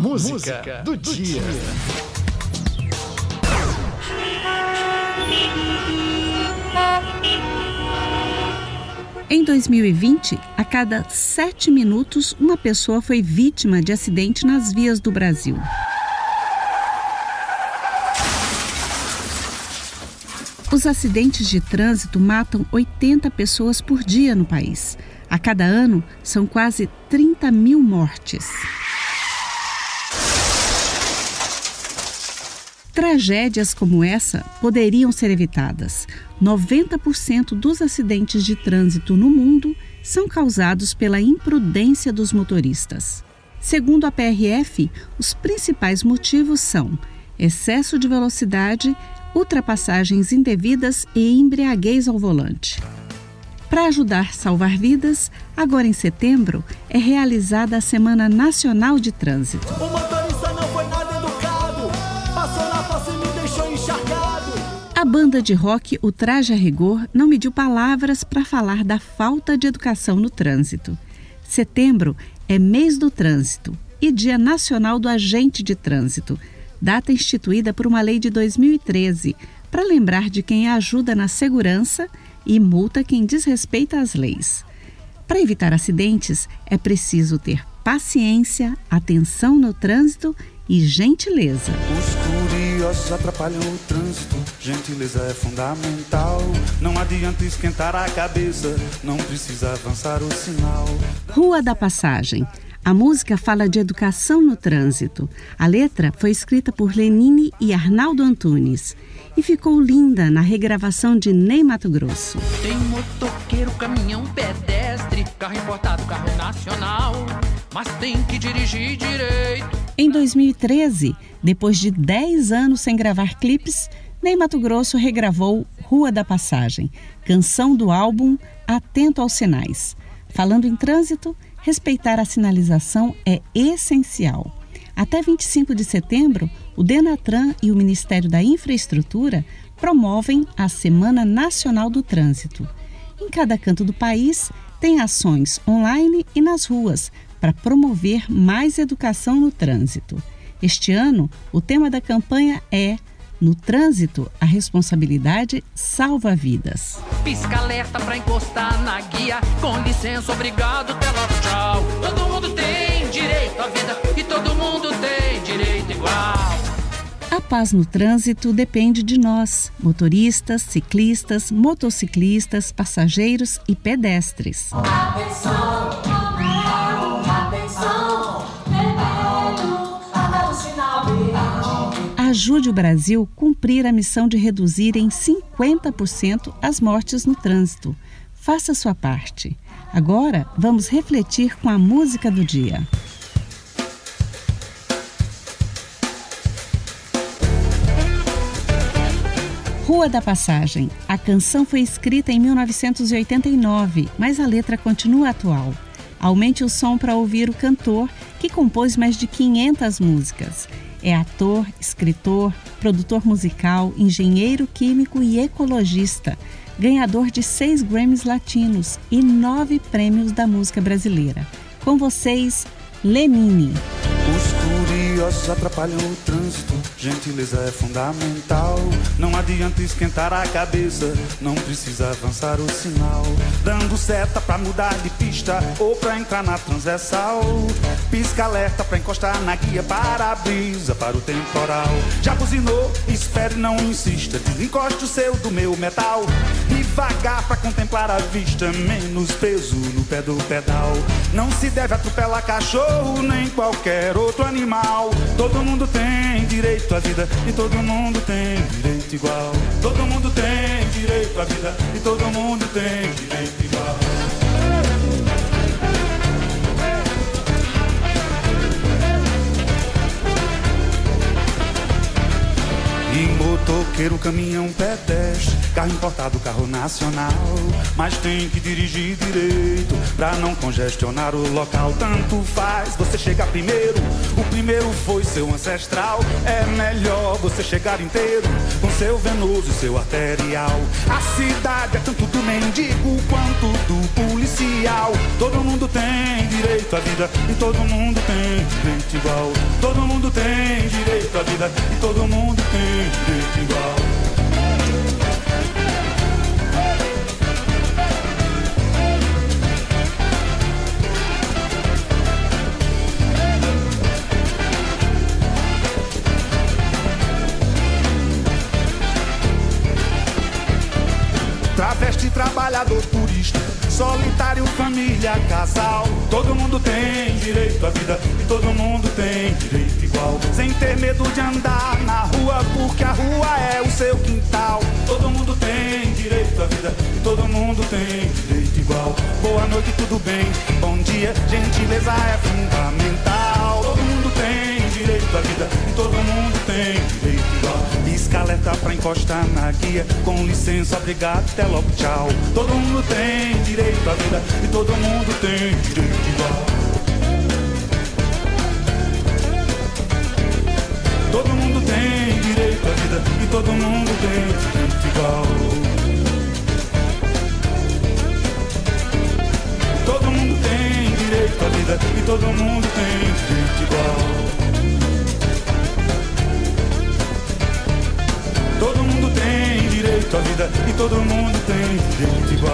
Música, Música do, do, dia. dia. Em 2020, a cada sete minutos, uma pessoa foi vítima de acidente nas vias do Brasil. Os acidentes de trânsito matam 80 pessoas por dia no país. A cada ano, são quase 30 mil mortes. Tragédias como essa poderiam ser evitadas. 90% dos acidentes de trânsito no mundo são causados pela imprudência dos motoristas. Segundo a PRF, os principais motivos são excesso de velocidade, ultrapassagens indevidas e embriaguez ao volante. Para ajudar a salvar vidas, agora em setembro é realizada a Semana Nacional de Trânsito. A banda de rock O Traje a Rigor não mediu palavras para falar da falta de educação no trânsito. Setembro é mês do trânsito e Dia Nacional do Agente de Trânsito, data instituída por uma lei de 2013 para lembrar de quem ajuda na segurança e multa quem desrespeita as leis. Para evitar acidentes, é preciso ter paciência, atenção no trânsito e gentileza. Os curiosos atrapalham o trânsito, gentileza é fundamental. Não adianta esquentar a cabeça, não precisa avançar o sinal. Rua da Passagem. A música fala de educação no trânsito. A letra foi escrita por Lenine e Arnaldo Antunes e ficou linda na regravação de Ney Mato Grosso. Tem motoqueiro, caminhão, pedestre, carro importado, carro nacional, mas tem que dirigir direito. Em 2013, depois de 10 anos sem gravar clipes, Ney Mato Grosso regravou Rua da Passagem, canção do álbum Atento aos Sinais. Falando em trânsito, respeitar a sinalização é essencial. Até 25 de setembro, o Denatran e o Ministério da Infraestrutura promovem a Semana Nacional do Trânsito. Em cada canto do país, tem ações online e nas ruas para promover mais educação no trânsito. Este ano, o tema da campanha é no trânsito, a responsabilidade salva vidas. Pisca alerta para encostar na guia. Com licença, obrigado, logo, tchau. Todo mundo tem direito à vida e todo mundo tem direito igual. A paz no trânsito depende de nós, motoristas, ciclistas, motociclistas, passageiros e pedestres. Atenção! Ajude o Brasil a cumprir a missão de reduzir em 50% as mortes no trânsito. Faça sua parte. Agora, vamos refletir com a música do dia. Rua da Passagem. A canção foi escrita em 1989, mas a letra continua atual. Aumente o som para ouvir o cantor, que compôs mais de 500 músicas. É ator, escritor, produtor musical, engenheiro químico e ecologista. Ganhador de seis Grammys latinos e nove prêmios da música brasileira. Com vocês, Lenine. Os curiosos atrapalham o trânsito, gentileza é fundamental. Não adianta esquentar a cabeça, não precisa avançar o sinal. Dando seta pra mudar de pista ou pra entrar na transversal. Pisca alerta pra encostar na guia para a brisa, para o temporal. Já buzinou, espere, não insista, desencoste o seu do meu metal. Devagar pra contemplar a vista, menos peso no pé do pedal. Não se deve atropelar cachorro nem qualquer outro animal. Todo mundo tem direito à vida e todo mundo tem direito igual. Todo mundo tem direito à vida e todo mundo tem motoqueiro caminhão, pedestre, carro importado, carro nacional. Mas tem que dirigir direito pra não congestionar o local. Tanto faz você chegar primeiro. O primeiro foi seu ancestral. É melhor você chegar inteiro com seu venoso e seu arterial. A cidade é tanto do mendigo quanto do policial. Todo mundo tem direito à vida e todo mundo tem direito igual. Todo mundo tem direito à vida e todo mundo tem direito trabalhador, turista, solitário, família, casal. Todo mundo tem direito à vida e todo mundo tem direito igual. Sem ter medo de andar na rua, porque a rua é o seu quintal. Todo mundo tem direito à vida e todo mundo tem direito igual. Boa noite, tudo bem? Bom dia, gentileza pra encostar na guia, com licença, obrigado, até logo, tchau. Todo mundo tem direito à vida e todo mundo tem direito igual. Todo mundo tem direito à vida e todo mundo tem direito igual. Todo mundo tem direito à vida e todo mundo tem direito igual. Vida e todo mundo tem direito igual.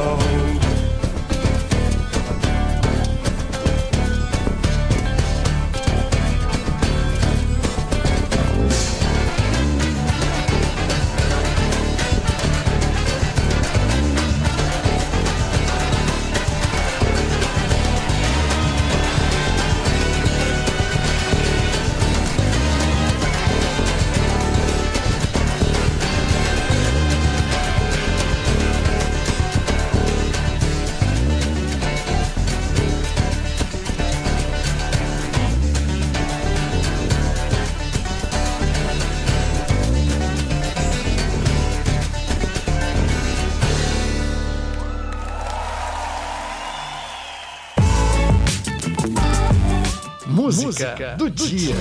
Música do dia.